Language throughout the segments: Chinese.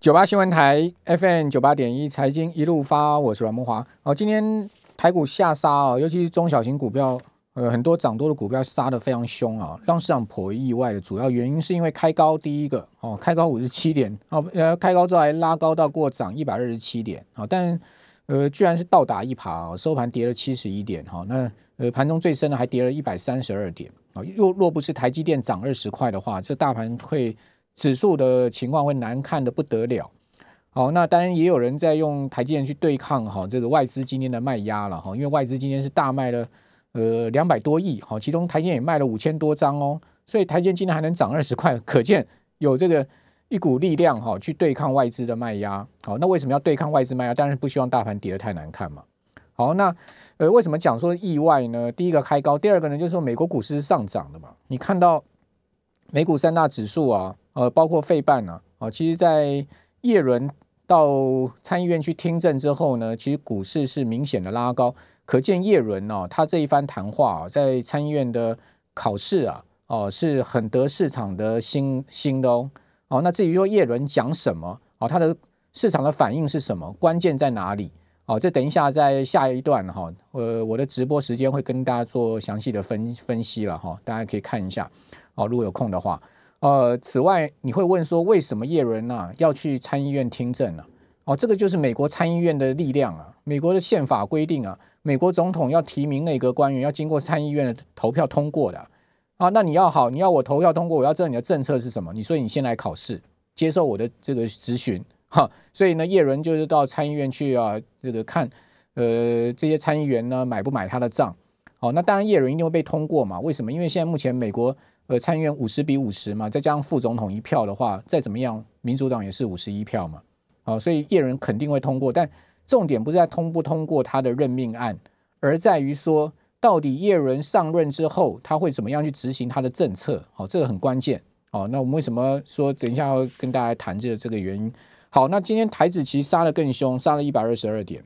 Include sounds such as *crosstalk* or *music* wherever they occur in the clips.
九八新闻台 FM 九八点一财经一路发，我是阮梦华。哦，今天台股下杀啊，尤其是中小型股票，呃，很多涨多的股票杀的非常凶啊，让市场颇为意外的主要原因是因为开高第一个哦，开高五十七点哦，呃，开高之后还拉高到过涨一百二十七点啊，但呃，居然是倒打一耙哦，收盘跌了七十一点哈，那呃，盘中最深的还跌了一百三十二点啊，若若不是台积电涨二十块的话，这大盘会。指数的情况会难看的不得了，好，那当然也有人在用台积电去对抗哈这个外资今天的卖压了哈，因为外资今天是大卖了呃两百多亿，好，其中台积电也卖了五千多张哦，所以台积电今天还能涨二十块，可见有这个一股力量哈去对抗外资的卖压，好，那为什么要对抗外资卖压？当然不希望大盘跌得太难看嘛，好，那呃为什么讲说意外呢？第一个开高，第二个呢就是说美国股市是上涨的嘛，你看到美股三大指数啊。呃，包括费办呢，啊，其实，在叶伦到参议院去听证之后呢，其实股市是明显的拉高，可见叶伦呢，他这一番谈话啊，在参议院的考试啊，哦，是很得市场的心心的哦。哦，那至于说叶伦讲什么，哦，他的市场的反应是什么，关键在哪里？哦，这等一下在下一段哈，呃，我的直播时间会跟大家做详细的分分析了哈，大家可以看一下，哦，如果有空的话。呃，此外，你会问说，为什么叶伦呐要去参议院听证呢？哦，这个就是美国参议院的力量啊。美国的宪法规定啊，美国总统要提名内阁官员，要经过参议院的投票通过的啊。那你要好，你要我投票通过，我要知道你的政策是什么。你说你先来考试，接受我的这个咨询哈。所以呢，叶伦就是到参议院去啊，这个看呃这些参议员呢买不买他的账。好，那当然叶伦一定会被通过嘛？为什么？因为现在目前美国。呃，参议院五十比五十嘛，再加上副总统一票的话，再怎么样，民主党也是五十一票嘛。好，所以叶伦肯定会通过。但重点不是在通不通过他的任命案，而在于说，到底叶伦上任之后，他会怎么样去执行他的政策？好，这个很关键。好，那我们为什么说等一下要跟大家谈这个这个原因？好，那今天台子期杀的更凶，杀了一百二十二点。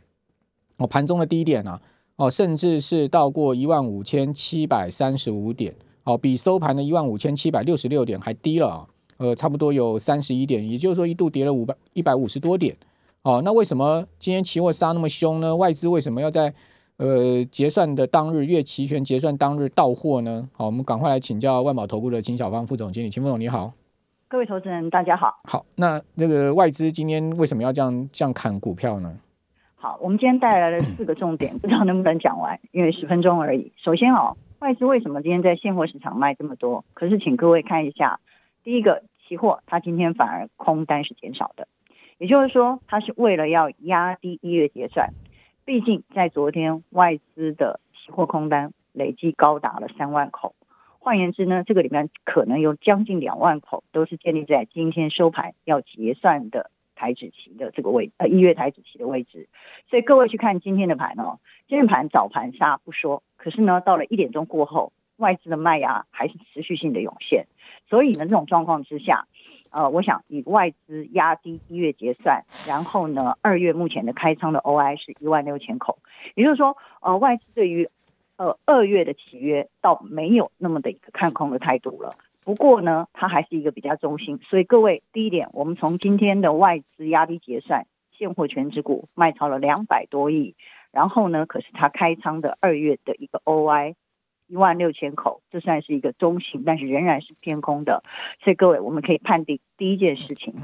哦，盘中的低点呢？哦，甚至是到过一万五千七百三十五点。好，比收盘的一万五千七百六十六点还低了啊，呃，差不多有三十一点，也就是说一度跌了五百一百五十多点。哦，那为什么今天期货杀那么凶呢？外资为什么要在呃结算的当日，月期权结算当日到货呢？好，我们赶快来请教万宝投顾的秦小芳副总经理，秦副总你好。各位投资人大家好。好，那那个外资今天为什么要这样这样砍股票呢？好，我们今天带来了四个重点，*coughs* 不知道能不能讲完，因为十分钟而已。首先哦。外资为什么今天在现货市场卖这么多？可是，请各位看一下，第一个期货，它今天反而空单是减少的，也就是说，它是为了要压低一月结算。毕竟，在昨天外资的期货空单累计高达了三万口，换言之呢，这个里面可能有将近两万口都是建立在今天收盘要结算的台指期的这个位呃一月台指期的位置。所以，各位去看今天的盘哦，今天盘早盘杀不说。可是呢，到了一点钟过后，外资的卖压还是持续性的涌现，所以呢，这种状况之下，呃，我想以外资压低一月结算，然后呢，二月目前的开仓的 OI 是一万六千口，也就是说，呃，外资对于呃二月的契约倒没有那么的一个看空的态度了。不过呢，它还是一个比较中性，所以各位，第一点，我们从今天的外资压力结算，现货全指股卖超了两百多亿。然后呢？可是它开仓的二月的一个 OI 一万六千口，这算是一个中型，但是仍然是偏空的。所以各位，我们可以判定第一件事情，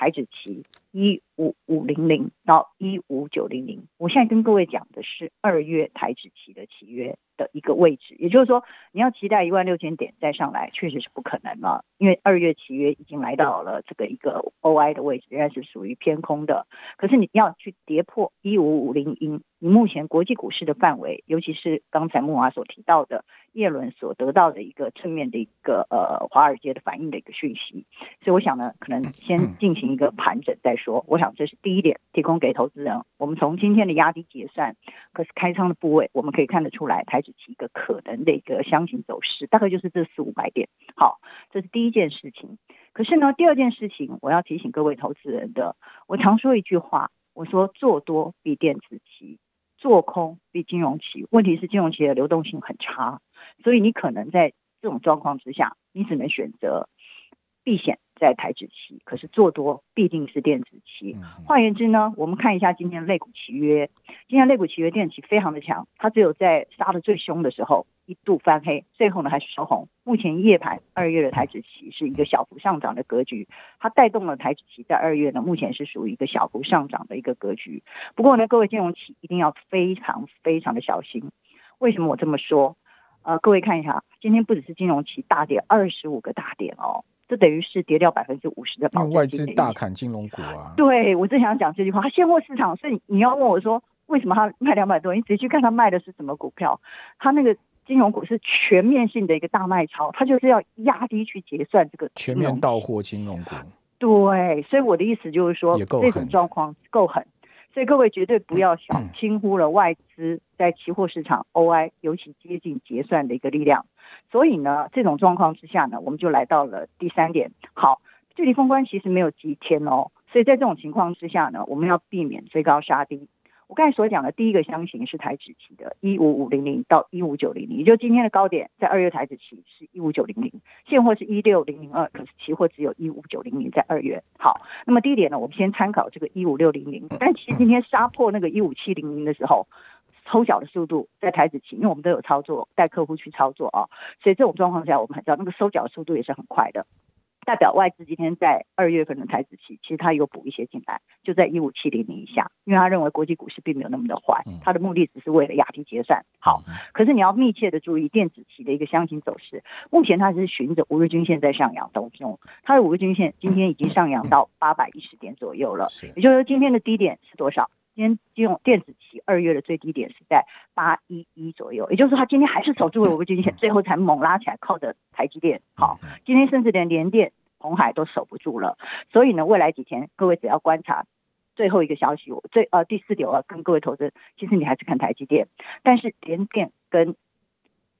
台指期一五五零零到一五九零零。我现在跟各位讲的是二月台指期的契约。的一个位置，也就是说，你要期待一万六千点再上来，确实是不可能了，因为二月契约已经来到了这个一个 OI 的位置，仍然是属于偏空的。可是你要去跌破一五五零零，你目前国际股市的范围，尤其是刚才木华所提到的叶伦所得到的一个正面的一个呃华尔街的反应的一个讯息，所以我想呢，可能先进行一个盘整再说。我想这是第一点，提供给投资人。我们从今天的压低结算，可是开仓的部位，我们可以看得出来，台指。一个可能的一个箱型走势，大概就是这四五百点。好，这是第一件事情。可是呢，第二件事情，我要提醒各位投资人的，我常说一句话，我说做多比电子期，做空比金融期。问题是金融期的流动性很差，所以你可能在这种状况之下，你只能选择避险在台指期，可是做多必定是电子期。换言之呢，我们看一下今天类股契约，今天类股契约电期非常的强，它只有在杀的最凶的时候一度翻黑，最后呢还是收红。目前夜盘二月的台指期是一个小幅上涨的格局，它带动了台指期在二月呢目前是属于一个小幅上涨的一个格局。不过呢，各位金融企一定要非常非常的小心。为什么我这么说？呃，各位看一下，今天不只是金融期大跌二十五个大点哦，这等于是跌掉百分之五十的外资大砍金融股啊！对，我正想讲这句话。它现货市场，所以你要问我说，为什么它卖两百多？你仔细去看它卖的是什么股票？它那个金融股是全面性的一个大卖超，它就是要压低去结算这个全面到货金融股。对，所以我的意思就是说，这种状况够狠。所以各位绝对不要小轻忽了外资在期货市场 OI 尤其接近结算的一个力量。所以呢，这种状况之下呢，我们就来到了第三点。好，距离封关其实没有几天哦，所以在这种情况之下呢，我们要避免追高杀低。我刚才所讲的第一个箱型是台指期的，一五五零零到一五九零零，也就今天的高点，在二月台指期是一五九零零，现货是一六零零二，可是期货只有一五九零零在二月。好，那么第一点呢，我们先参考这个一五六零零，但其实今天杀破那个一五七零零的时候，抽脚的速度在台指期，因为我们都有操作带客户去操作啊，所以这种状况下，我们很知道那个收脚速度也是很快的。代表外资今天在二月份的台子期，其实他有补一些进来，就在一五七零零以下，因为他认为国际股市并没有那么的坏，他的目的只是为了压低结算。好，可是你要密切的注意电子期的一个箱型走势，目前它是循着五日均线在上扬当中，它的五日均线今天已经上扬到八百一十点左右了，也就是说今天的低点是多少？今天金融电子期二月的最低点是在八一一左右，也就是说它今天还是守住了五日均线，最后才猛拉起来，靠着台积电。好，今天甚至连连电。红海都守不住了，所以呢，未来几天各位只要观察最后一个消息，我最呃第四点我要跟各位投资，其实你还是看台积电，但是联电跟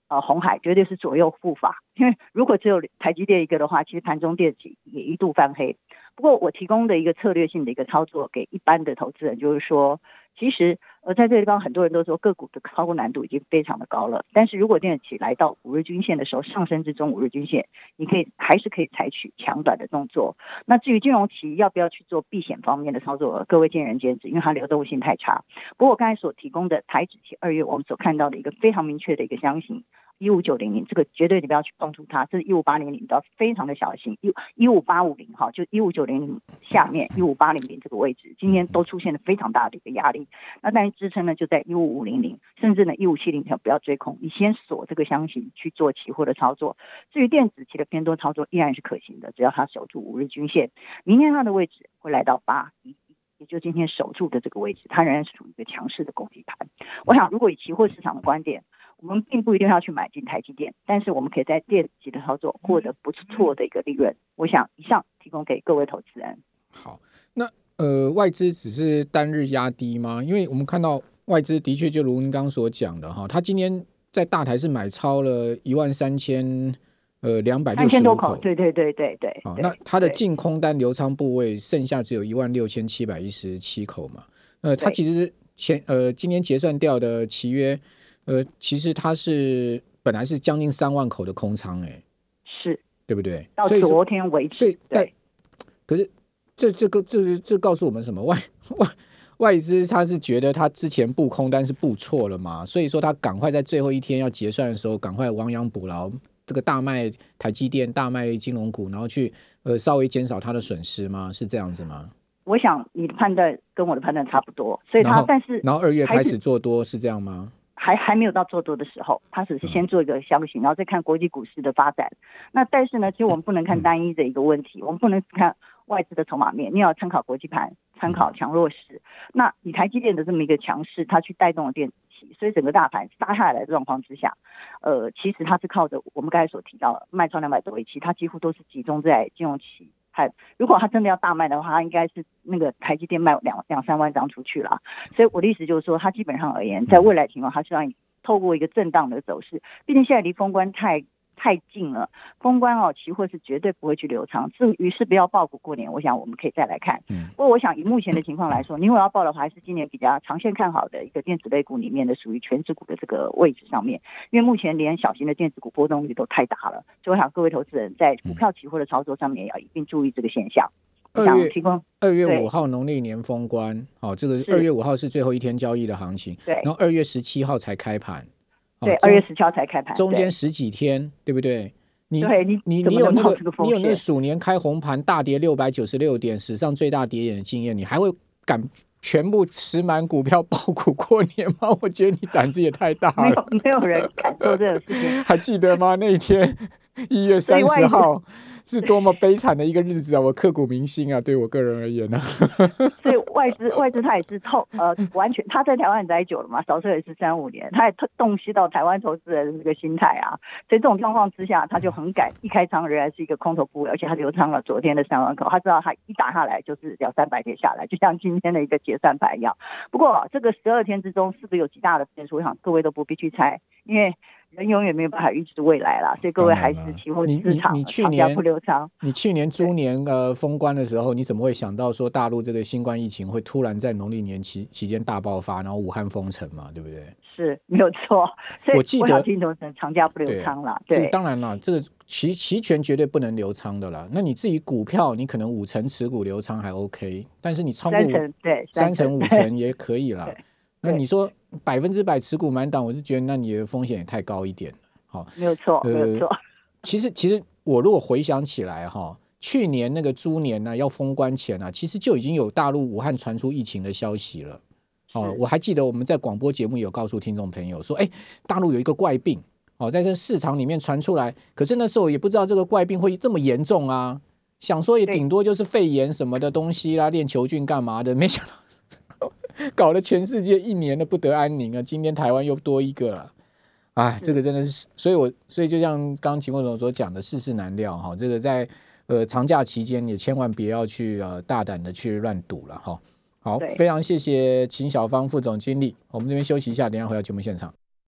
呃红海绝对是左右护法，因为如果只有台积电一个的话，其实盘中电子也一度翻黑。不过我提供的一个策略性的一个操作给一般的投资人，就是说。其实，呃，在这个地方，很多人都说个股的操作难度已经非常的高了。但是如果电子起来到五日均线的时候，上升至中五日均线，你可以还是可以采取强短的动作。那至于金融期要不要去做避险方面的操作，各位见仁见智，因为它流动性太差。不过我刚才所提供的台指期二月我们所看到的一个非常明确的一个箱型。一五九零零，这个绝对你不要去碰触它，这是一五八零零，都要非常的小心。一一五八五零哈，就一五九零零下面一五八零零这个位置，今天都出现了非常大的一个压力。那但是支撑呢就在一五五零零，甚至呢一五七零条不要追空，你先锁这个箱型去做期货的操作。至于电子期的偏多操作依然是可行的，只要它守住五日均线，明天它的位置会来到八一，也就今天守住的这个位置，它仍然是属于一个强势的攻击盘。我想，如果以期货市场的观点。我们并不一定要去买进台积电，但是我们可以在电子的操作获得不错的一个利润。我想以上提供给各位投资人。好，那呃，外资只是单日压低吗？因为我们看到外资的确就如您刚刚所讲的哈，他今天在大台是买超了一万三千呃两百六十多口，对对对对对。好，那它的净空单流仓部位剩下只有一万六千七百一十七口嘛？呃，它其实前呃今天结算掉的契约。呃，其实它是本来是将近三万口的空仓，哎，是对不对？到昨天为止，对。可是这这个这这告诉我们什么？外外外资他是觉得他之前布空单是布错了嘛？所以说他赶快在最后一天要结算的时候，赶快亡羊补牢，这个大卖台积电，大卖金融股，然后去呃稍微减少他的损失吗？是这样子吗？我想你的判断跟我的判断差不多，所以他但是然后二月开始做多是这样吗？还还没有到做多的时候，他只是先做一个消息，然后再看国际股市的发展。那但是呢，其实我们不能看单一的一个问题，我们不能看外资的筹码面，你要参考国际盘，参考强弱势。那以台积电的这么一个强势，它去带动了电子，所以整个大盘杀下来的状况之下，呃，其实它是靠着我们刚才所提到的卖超两百多亿其，它几乎都是集中在金融期。还如果他真的要大卖的话，他应该是那个台积电卖两两三万张出去了。所以我的意思就是说，他基本上而言，在未来情况，他是要透过一个震荡的走势。毕竟现在离封关太太近了，封关哦，期货是绝对不会去留仓。至于是不要报股过年，我想我们可以再来看。嗯。不过我想以目前的情况来说，你如果要报的话，还是今年比较长线看好的一个电子类股里面的属于全指股的这个位置上面，因为目前连小型的电子股波动率都太大了，所以我想各位投资人在股票期货的操作上面也要一定注意这个现象。二月提供二月五号农历年封关，好，这个二月五号是最后一天交易的行情，对，然后二月十七号才开盘，对，二月十七号才开盘，中间十几天，对不对？你对你你你有那个你有那鼠年开红盘大跌六百九十六点，史上最大跌点的经验，你还会敢全部持满股票爆股过年吗？我觉得你胆子也太大了，没有 *laughs* 没有人敢做这种事情，还记得吗？那一天一月三十号。是多么悲惨的一个日子啊！我刻骨铭心啊，对我个人而言呢。*laughs* 所以外资外资他也是透呃，完全他在台湾待久了嘛，少说也是三五年，他也洞悉到台湾投资人的这个心态啊。所以这种状况之下，他就很敢一开仓仍然是一个空头部位，而且他流仓了昨天的三万口，他知道他一打下来就是两三百点下来，就像今天的一个结算盘一样。不过这个十二天之中是不是有极大的变数？我想各位都不必去猜，因为。人永远没有办法预知未来啦，所以各位还是期货市场长家不留仓。你去年猪年呃封关的时候，你怎么会想到说大陆这个新冠疫情会突然在农历年期期间大爆发，然后武汉封城嘛，对不对？是没有错。我记得金头城长假不留仓了。对，当然了，这个期期权绝对不能留仓的啦。那你自己股票，你可能五成持股留仓还 OK，但是你超过对三成五成也可以了。*laughs* 那你说百分之百持股满档，我是觉得那你的风险也太高一点了。好，没有错，没有错。其实，其实我如果回想起来哈，去年那个猪年呢，要封关前啊，其实就已经有大陆武汉传出疫情的消息了。哦，我还记得我们在广播节目有告诉听众朋友说，哎，大陆有一个怪病，哦，在这市场里面传出来，可是那时候也不知道这个怪病会这么严重啊，想说也顶多就是肺炎什么的东西啦，链球菌干嘛的，没想到。*laughs* 搞得全世界一年的不得安宁啊！今天台湾又多一个了，哎，这个真的是，所以我所以就像刚刚秦副总所讲的，世事难料哈。这个在呃长假期间也千万别要去呃大胆的去乱赌了哈。好，非常谢谢秦小芳副总经理，我们这边休息一下，等下回到节目现场。